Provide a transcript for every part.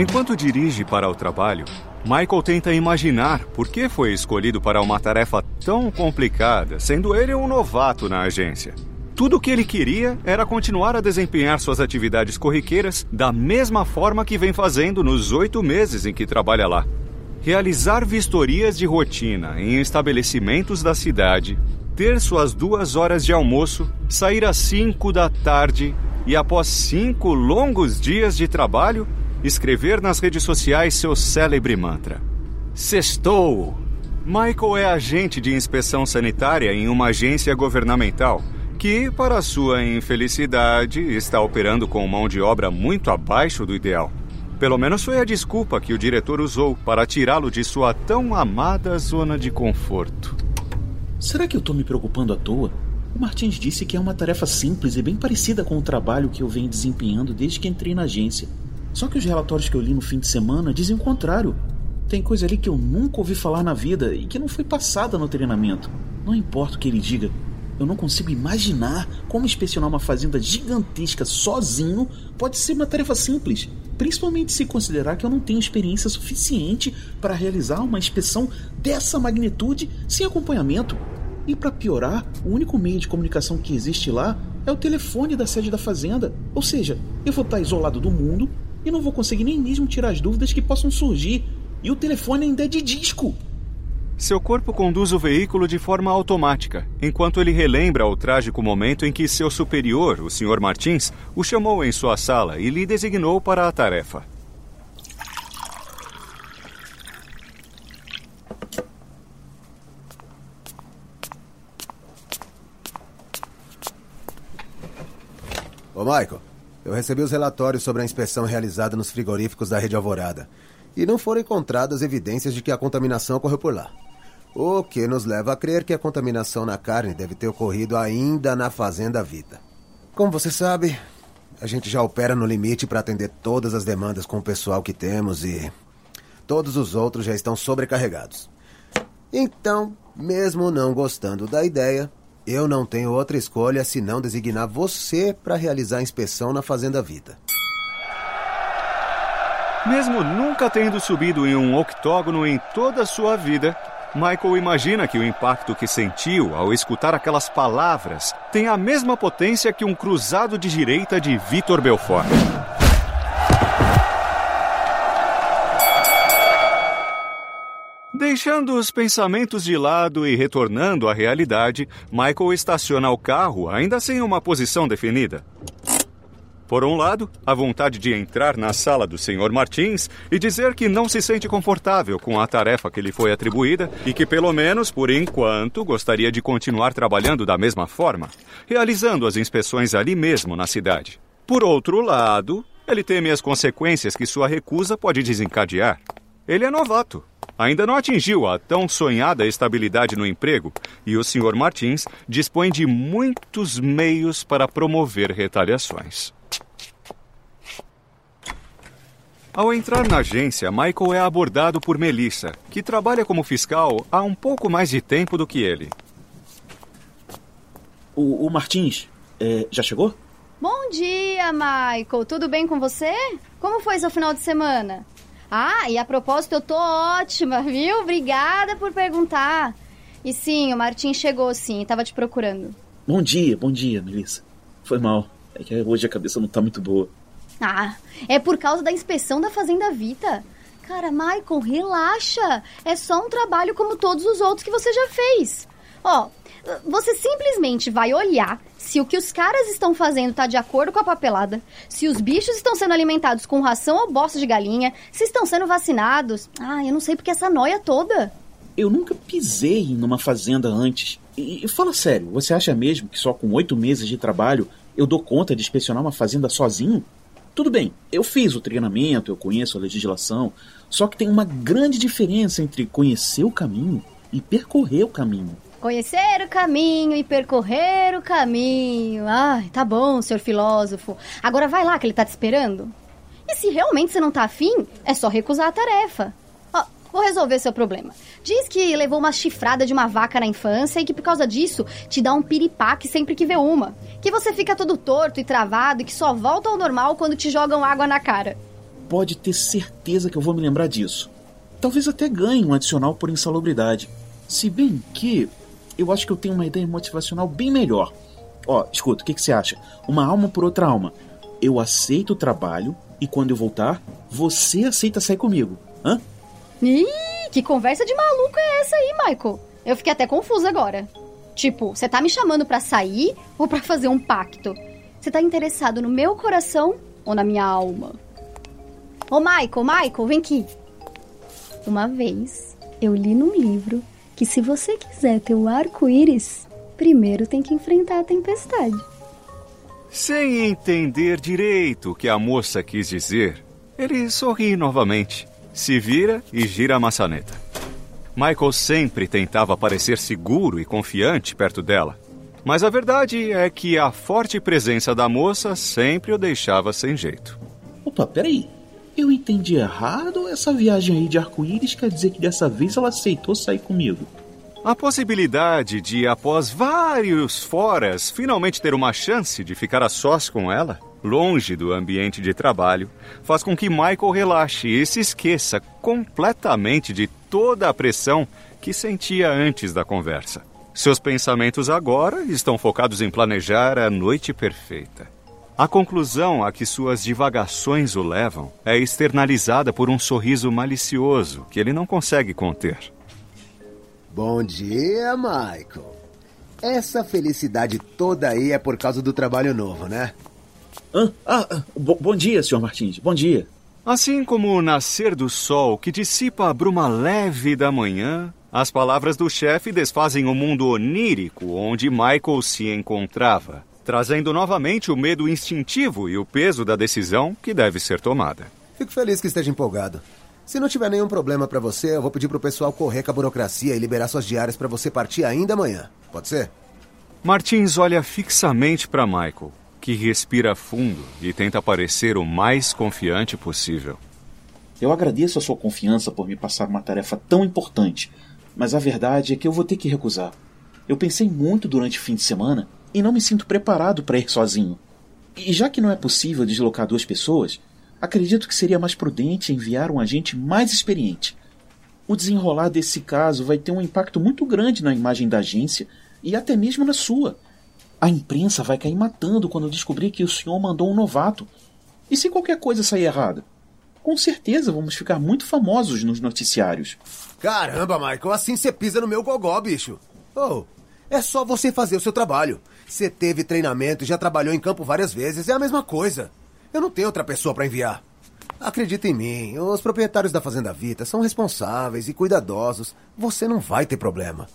Enquanto dirige para o trabalho, Michael tenta imaginar por que foi escolhido para uma tarefa tão complicada, sendo ele um novato na agência. Tudo o que ele queria era continuar a desempenhar suas atividades corriqueiras da mesma forma que vem fazendo nos oito meses em que trabalha lá. Realizar vistorias de rotina em estabelecimentos da cidade, ter suas duas horas de almoço, sair às cinco da tarde e, após cinco longos dias de trabalho, escrever nas redes sociais seu célebre mantra: Sextou! Michael é agente de inspeção sanitária em uma agência governamental que, para sua infelicidade, está operando com mão de obra muito abaixo do ideal. Pelo menos foi a desculpa que o diretor usou para tirá-lo de sua tão amada zona de conforto. Será que eu estou me preocupando à toa? O Martins disse que é uma tarefa simples e bem parecida com o trabalho que eu venho desempenhando desde que entrei na agência. Só que os relatórios que eu li no fim de semana dizem o contrário. Tem coisa ali que eu nunca ouvi falar na vida e que não foi passada no treinamento. Não importa o que ele diga, eu não consigo imaginar como inspecionar uma fazenda gigantesca sozinho pode ser uma tarefa simples, principalmente se considerar que eu não tenho experiência suficiente para realizar uma inspeção dessa magnitude sem acompanhamento. E para piorar, o único meio de comunicação que existe lá é o telefone da sede da fazenda. Ou seja, eu vou estar isolado do mundo e não vou conseguir nem mesmo tirar as dúvidas que possam surgir. E o telefone ainda é de disco. Seu corpo conduz o veículo de forma automática, enquanto ele relembra o trágico momento em que seu superior, o Sr. Martins, o chamou em sua sala e lhe designou para a tarefa. Ô, Michael, eu recebi os relatórios sobre a inspeção realizada nos frigoríficos da Rede Alvorada. E não foram encontradas evidências de que a contaminação ocorreu por lá. O que nos leva a crer que a contaminação na carne deve ter ocorrido ainda na Fazenda Vita. Como você sabe, a gente já opera no limite para atender todas as demandas com o pessoal que temos e todos os outros já estão sobrecarregados. Então, mesmo não gostando da ideia, eu não tenho outra escolha senão designar você para realizar a inspeção na Fazenda Vita. Mesmo nunca tendo subido em um octógono em toda a sua vida, Michael imagina que o impacto que sentiu ao escutar aquelas palavras tem a mesma potência que um cruzado de direita de Vitor Belfort. Deixando os pensamentos de lado e retornando à realidade, Michael estaciona o carro ainda sem uma posição definida. Por um lado, a vontade de entrar na sala do Sr. Martins e dizer que não se sente confortável com a tarefa que lhe foi atribuída e que, pelo menos por enquanto, gostaria de continuar trabalhando da mesma forma, realizando as inspeções ali mesmo na cidade. Por outro lado, ele teme as consequências que sua recusa pode desencadear. Ele é novato, ainda não atingiu a tão sonhada estabilidade no emprego e o Sr. Martins dispõe de muitos meios para promover retaliações. Ao entrar na agência, Michael é abordado por Melissa, que trabalha como fiscal há um pouco mais de tempo do que ele. O, o Martins, é, já chegou? Bom dia, Michael. Tudo bem com você? Como foi seu final de semana? Ah, e a propósito, eu tô ótima, viu? Obrigada por perguntar. E sim, o Martins chegou sim, tava te procurando. Bom dia, bom dia, Melissa. Foi mal. É que hoje a cabeça não tá muito boa. Ah, é por causa da inspeção da Fazenda Vita. Cara, Michael, relaxa. É só um trabalho como todos os outros que você já fez. Ó, Você simplesmente vai olhar se o que os caras estão fazendo tá de acordo com a papelada, se os bichos estão sendo alimentados com ração ou bosta de galinha, se estão sendo vacinados. Ah, eu não sei porque essa noia toda. Eu nunca pisei numa fazenda antes. E, e fala sério, você acha mesmo que só com oito meses de trabalho eu dou conta de inspecionar uma fazenda sozinho? Tudo bem, eu fiz o treinamento, eu conheço a legislação, só que tem uma grande diferença entre conhecer o caminho e percorrer o caminho. Conhecer o caminho e percorrer o caminho. Ai, tá bom, senhor filósofo. Agora vai lá que ele tá te esperando. E se realmente você não tá afim, é só recusar a tarefa. Ó, vou resolver seu problema. Diz que levou uma chifrada de uma vaca na infância e que por causa disso te dá um piripaque sempre que vê uma. Que você fica todo torto e travado e que só volta ao normal quando te jogam água na cara. Pode ter certeza que eu vou me lembrar disso. Talvez até ganhe um adicional por insalubridade. Se bem que eu acho que eu tenho uma ideia motivacional bem melhor. Ó, escuta, o que, que você acha? Uma alma por outra alma. Eu aceito o trabalho e quando eu voltar, você aceita sair comigo. Hã? Ih, que conversa de maluco é essa aí, Michael? Eu fiquei até confusa agora. Tipo, você tá me chamando para sair ou para fazer um pacto? Você tá interessado no meu coração ou na minha alma? Ô, Michael, Michael, vem aqui. Uma vez, eu li num livro que se você quiser ter o arco-íris, primeiro tem que enfrentar a tempestade. Sem entender direito o que a moça quis dizer, ele sorri novamente, se vira e gira a maçaneta. Michael sempre tentava parecer seguro e confiante perto dela, mas a verdade é que a forte presença da moça sempre o deixava sem jeito. Opa, peraí. Eu entendi errado ou essa viagem aí de arco-íris quer dizer que dessa vez ela aceitou sair comigo? A possibilidade de, após vários foras, finalmente ter uma chance de ficar a sós com ela, longe do ambiente de trabalho, faz com que Michael relaxe e se esqueça completamente de toda a pressão que sentia antes da conversa. Seus pensamentos agora estão focados em planejar a noite perfeita. A conclusão a que suas divagações o levam é externalizada por um sorriso malicioso que ele não consegue conter. Bom dia, Michael. Essa felicidade toda aí é por causa do trabalho novo, né? Ah, ah, bo bom dia, senhor Martins. Bom dia. Assim como o nascer do sol que dissipa a bruma leve da manhã, as palavras do chefe desfazem o mundo onírico onde Michael se encontrava trazendo novamente o medo instintivo e o peso da decisão que deve ser tomada. Fico feliz que esteja empolgado. Se não tiver nenhum problema para você, eu vou pedir pro pessoal correr com a burocracia e liberar suas diárias para você partir ainda amanhã. Pode ser? Martins olha fixamente para Michael, que respira fundo e tenta parecer o mais confiante possível. Eu agradeço a sua confiança por me passar uma tarefa tão importante, mas a verdade é que eu vou ter que recusar. Eu pensei muito durante o fim de semana e não me sinto preparado para ir sozinho. E já que não é possível deslocar duas pessoas, acredito que seria mais prudente enviar um agente mais experiente. O desenrolar desse caso vai ter um impacto muito grande na imagem da agência e até mesmo na sua. A imprensa vai cair matando quando descobrir que o senhor mandou um novato. E se qualquer coisa sair errada? Com certeza vamos ficar muito famosos nos noticiários. Caramba, Michael, assim você pisa no meu gogó, bicho. Oh, é só você fazer o seu trabalho. Você teve treinamento e já trabalhou em campo várias vezes. É a mesma coisa. Eu não tenho outra pessoa para enviar. Acredita em mim, os proprietários da Fazenda Vita são responsáveis e cuidadosos. Você não vai ter problema.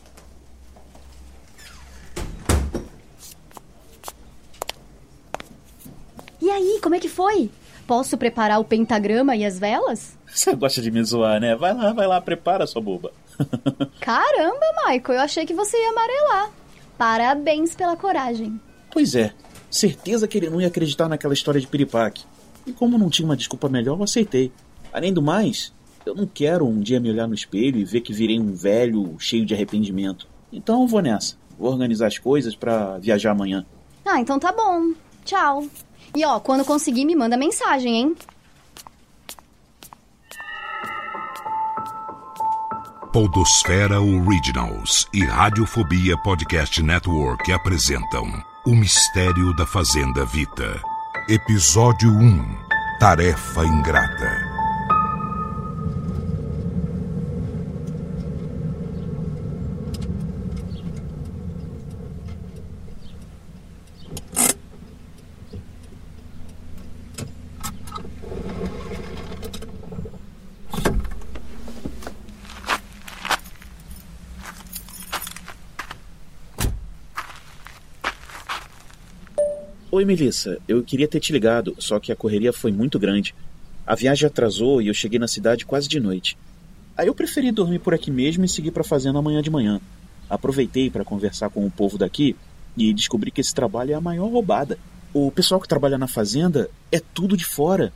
E aí, como é que foi? Posso preparar o pentagrama e as velas? Você gosta de me zoar, né? Vai lá, vai lá, prepara, sua boba. Caramba, Michael, eu achei que você ia amarelar. Parabéns pela coragem. Pois é, certeza que ele não ia acreditar naquela história de piripaque. E como não tinha uma desculpa melhor, eu aceitei. Além do mais, eu não quero um dia me olhar no espelho e ver que virei um velho cheio de arrependimento. Então eu vou nessa. Vou organizar as coisas para viajar amanhã. Ah, então tá bom. Tchau. E ó, quando conseguir, me manda mensagem, hein? Podosfera Originals e Radiofobia Podcast Network apresentam O Mistério da Fazenda Vita. Episódio 1 Tarefa Ingrata. Oi, Melissa. Eu queria ter te ligado, só que a correria foi muito grande. A viagem atrasou e eu cheguei na cidade quase de noite. Aí eu preferi dormir por aqui mesmo e seguir para fazenda amanhã de manhã. Aproveitei para conversar com o povo daqui e descobri que esse trabalho é a maior roubada. O pessoal que trabalha na fazenda é tudo de fora,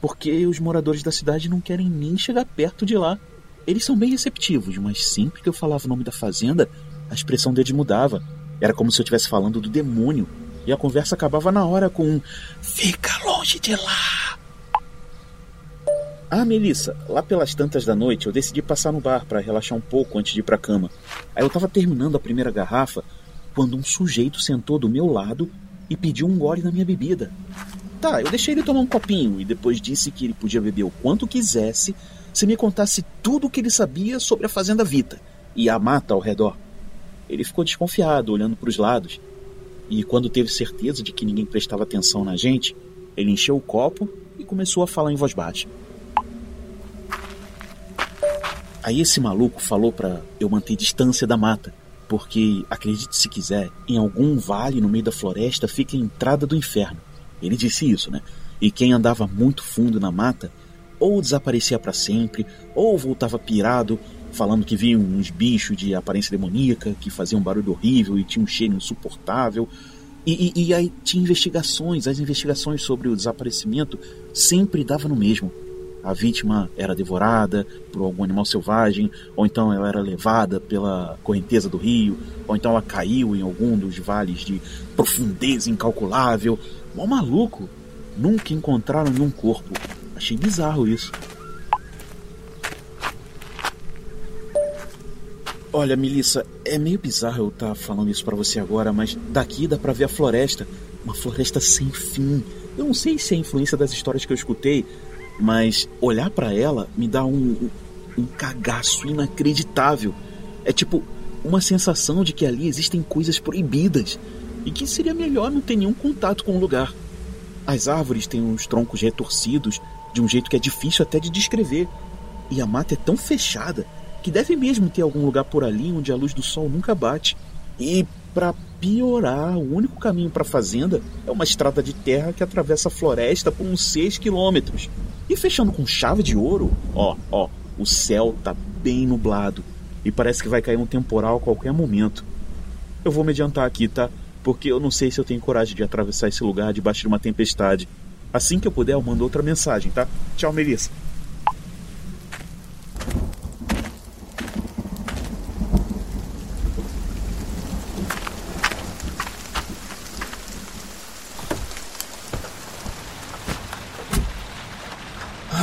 porque os moradores da cidade não querem nem chegar perto de lá. Eles são bem receptivos, mas sempre que eu falava o nome da fazenda, a expressão deles mudava. Era como se eu estivesse falando do demônio. E a conversa acabava na hora com um Fica longe de lá! Ah, Melissa, lá pelas tantas da noite eu decidi passar no bar para relaxar um pouco antes de ir pra cama. Aí eu tava terminando a primeira garrafa quando um sujeito sentou do meu lado e pediu um gole na minha bebida. Tá, eu deixei ele tomar um copinho e depois disse que ele podia beber o quanto quisesse se me contasse tudo o que ele sabia sobre a Fazenda Vita e a mata ao redor. Ele ficou desconfiado, olhando para os lados, e quando teve certeza de que ninguém prestava atenção na gente, ele encheu o copo e começou a falar em voz baixa. Aí esse maluco falou para eu manter distância da mata, porque, acredite se quiser, em algum vale no meio da floresta fica a entrada do inferno. Ele disse isso, né? E quem andava muito fundo na mata ou desaparecia para sempre, ou voltava pirado, falando que vinham uns bichos de aparência demoníaca que faziam um barulho horrível e tinham um cheiro insuportável. E, e, e aí tinha investigações, as investigações sobre o desaparecimento sempre davam no mesmo. A vítima era devorada por algum animal selvagem, ou então ela era levada pela correnteza do rio, ou então ela caiu em algum dos vales de profundeza incalculável. Mó maluco! Nunca encontraram nenhum corpo. Achei bizarro isso. Olha, Melissa, é meio bizarro eu estar tá falando isso para você agora, mas daqui dá pra ver a floresta. Uma floresta sem fim. Eu não sei se é influência das histórias que eu escutei, mas olhar para ela me dá um, um, um cagaço inacreditável. É tipo uma sensação de que ali existem coisas proibidas e que seria melhor não ter nenhum contato com o lugar. As árvores têm uns troncos retorcidos de um jeito que é difícil até de descrever. E a mata é tão fechada que deve mesmo ter algum lugar por ali onde a luz do sol nunca bate. E para piorar, o único caminho para a fazenda é uma estrada de terra que atravessa a floresta por uns 6 quilômetros. E fechando com chave de ouro, ó, ó, o céu tá bem nublado e parece que vai cair um temporal a qualquer momento. Eu vou me adiantar aqui, tá? Porque eu não sei se eu tenho coragem de atravessar esse lugar debaixo de uma tempestade. Assim que eu puder, eu mando outra mensagem, tá? Tchau, Melissa.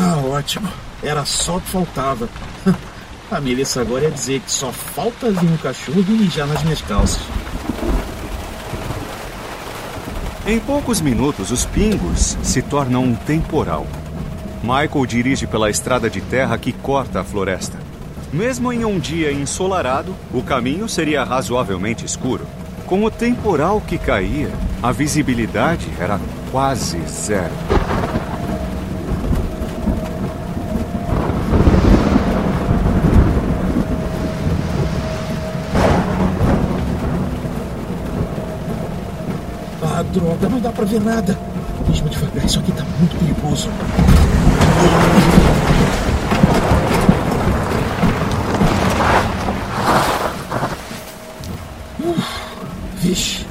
Ah, ótimo. Era só o que faltava. A Melissa agora ia dizer que só falta vir um cachorro e mijar nas minhas calças. Em poucos minutos, os pingos se tornam um temporal. Michael dirige pela estrada de terra que corta a floresta. Mesmo em um dia ensolarado, o caminho seria razoavelmente escuro. Com o temporal que caía, a visibilidade era quase zero. Droga, não dá pra ver nada. Mesmo devagar, isso aqui tá muito perigoso. Uh, vixe,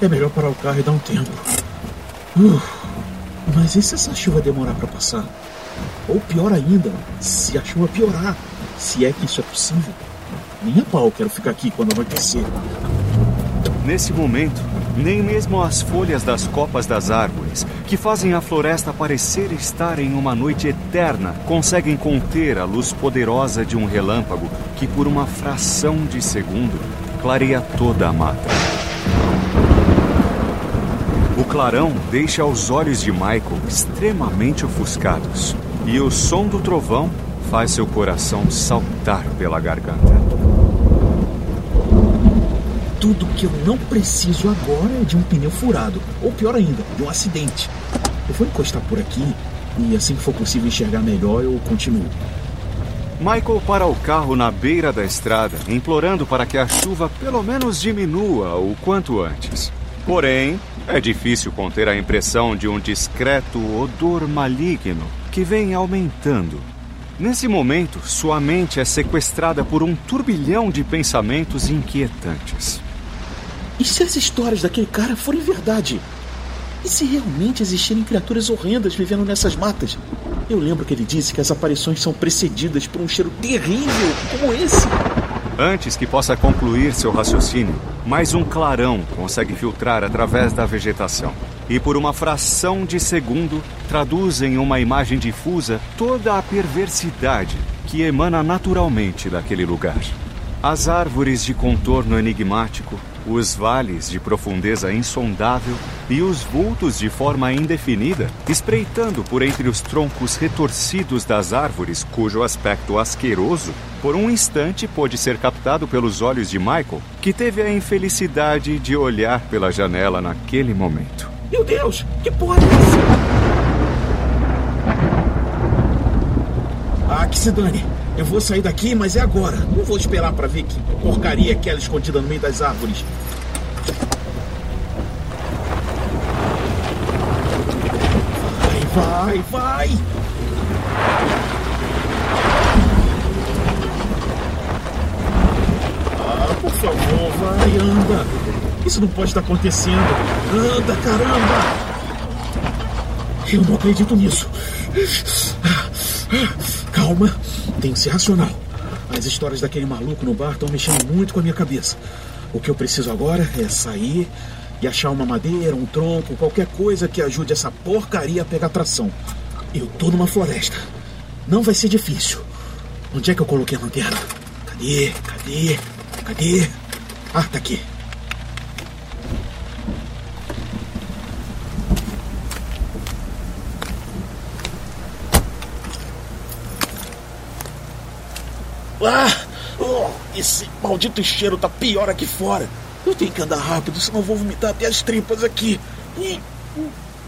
é melhor parar o carro e dar um tempo. Uh, mas e se essa chuva demorar para passar? Ou pior ainda, se a chuva piorar, se é que isso é possível. Nem a pau quero ficar aqui quando anoitecer. Nesse momento, nem mesmo as folhas das copas das árvores, que fazem a floresta parecer estar em uma noite eterna, conseguem conter a luz poderosa de um relâmpago que, por uma fração de segundo, clareia toda a mata. O clarão deixa os olhos de Michael extremamente ofuscados, e o som do trovão faz seu coração saltar pela garganta. Tudo que eu não preciso agora é de um pneu furado, ou pior ainda, de um acidente. Eu vou encostar por aqui e assim que for possível enxergar melhor, eu continuo. Michael para o carro na beira da estrada, implorando para que a chuva pelo menos diminua o quanto antes. Porém, É difícil conter a impressão de um discreto odor maligno que vem aumentando. Nesse momento, sua mente é sequestrada por um turbilhão de pensamentos inquietantes. E se as histórias daquele cara forem verdade? E se realmente existirem criaturas horrendas vivendo nessas matas? Eu lembro que ele disse que as aparições são precedidas por um cheiro terrível como esse. Antes que possa concluir seu raciocínio, mais um clarão consegue filtrar através da vegetação. E por uma fração de segundo, traduz em uma imagem difusa toda a perversidade que emana naturalmente daquele lugar. As árvores de contorno enigmático, os vales de profundeza insondável e os vultos de forma indefinida, espreitando por entre os troncos retorcidos das árvores, cujo aspecto asqueroso, por um instante pôde ser captado pelos olhos de Michael, que teve a infelicidade de olhar pela janela naquele momento. Meu Deus, que porra é essa? Que se dane. Eu vou sair daqui, mas é agora. Não vou esperar para ver que porcaria é aquela escondida no meio das árvores. Vai, vai, vai! Ah, por favor, vai, anda. Isso não pode estar acontecendo. Anda, caramba! Eu não acredito nisso. Calma, tem que ser racional. As histórias daquele maluco no bar estão mexendo muito com a minha cabeça. O que eu preciso agora é sair e achar uma madeira, um tronco, qualquer coisa que ajude essa porcaria a pegar tração. Eu tô numa floresta. Não vai ser difícil. Onde é que eu coloquei a lanterna? Cadê? Cadê? Cadê? Ah, tá aqui. Ah! Oh, esse maldito cheiro tá pior aqui fora. Eu tenho que andar rápido, senão vou vomitar até as tripas aqui.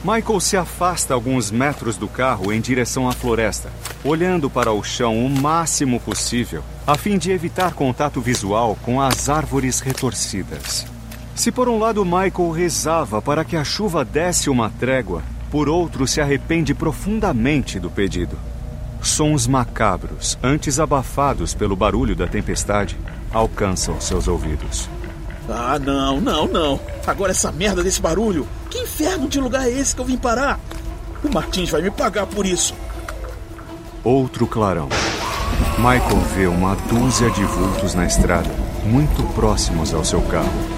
Michael se afasta alguns metros do carro em direção à floresta, olhando para o chão o máximo possível, a fim de evitar contato visual com as árvores retorcidas. Se por um lado Michael rezava para que a chuva desse uma trégua, por outro se arrepende profundamente do pedido. Sons macabros, antes abafados pelo barulho da tempestade, alcançam seus ouvidos. Ah, não, não, não. Agora essa merda desse barulho. Que inferno de lugar é esse que eu vim parar? O Martins vai me pagar por isso. Outro clarão. Michael vê uma dúzia de vultos na estrada, muito próximos ao seu carro.